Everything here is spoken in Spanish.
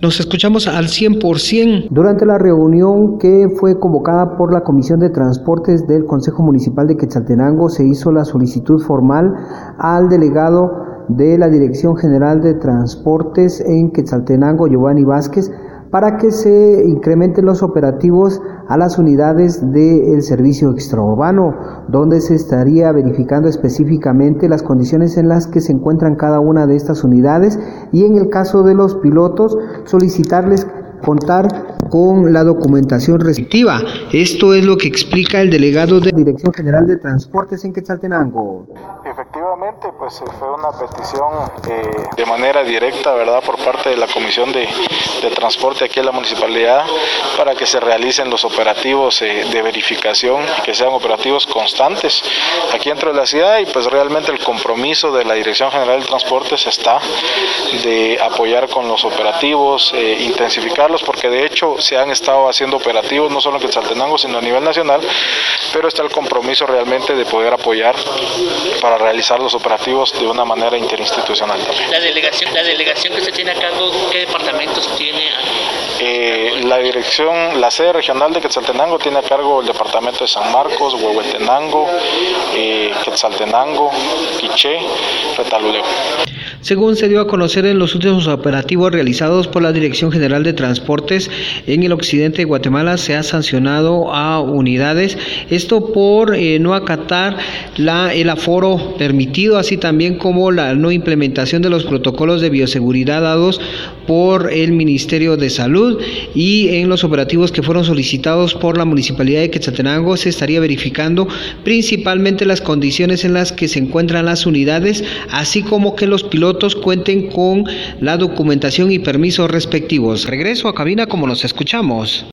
Nos escuchamos al 100%. Durante la reunión que fue convocada por la Comisión de Transportes del Consejo Municipal de Quetzaltenango, se hizo la solicitud formal al delegado de la Dirección General de Transportes en Quetzaltenango, Giovanni Vázquez, para que se incrementen los operativos a las unidades del servicio extraurbano, donde se estaría verificando específicamente las condiciones en las que se encuentran cada una de estas unidades y en el caso de los pilotos solicitarles contar con la documentación restrictiva. Esto es lo que explica el delegado de Dirección General de Transportes en Quetzaltenango. Efectivamente, pues fue una petición eh, de manera directa, ¿verdad?, por parte de la Comisión de, Transporte aquí en la municipalidad para que se realicen los operativos eh, de verificación y que sean operativos constantes aquí dentro de la ciudad y pues realmente el compromiso de la Dirección General de Transportes está de apoyar con los operativos, eh, intensificarlos, porque de hecho se han estado haciendo operativos no solo en Quetzaltenango, sino a nivel nacional, pero está el compromiso realmente de poder apoyar para realizar los operativos de una manera interinstitucional también. La delegación, la delegación que usted tiene a cargo, ¿qué departamentos tiene? Eh, la dirección, la sede regional de Quetzaltenango tiene a cargo el departamento de San Marcos, Huehuetenango, eh, Quetzaltenango, Quiché, Retaluleo. Según se dio a conocer en los últimos operativos realizados por la Dirección General de Transportes en el occidente de Guatemala, se ha sancionado a unidades, esto por eh, no acatar la, el aforo permitido, así también como la no implementación de los protocolos de bioseguridad dados por el Ministerio de Salud y en los operativos que fueron solicitados por la Municipalidad de Quetzaltenango se estaría verificando principalmente las condiciones en las que se encuentran las unidades, así como que los pilotos cuenten con la documentación y permisos respectivos. Regreso a cabina como nos escuchamos.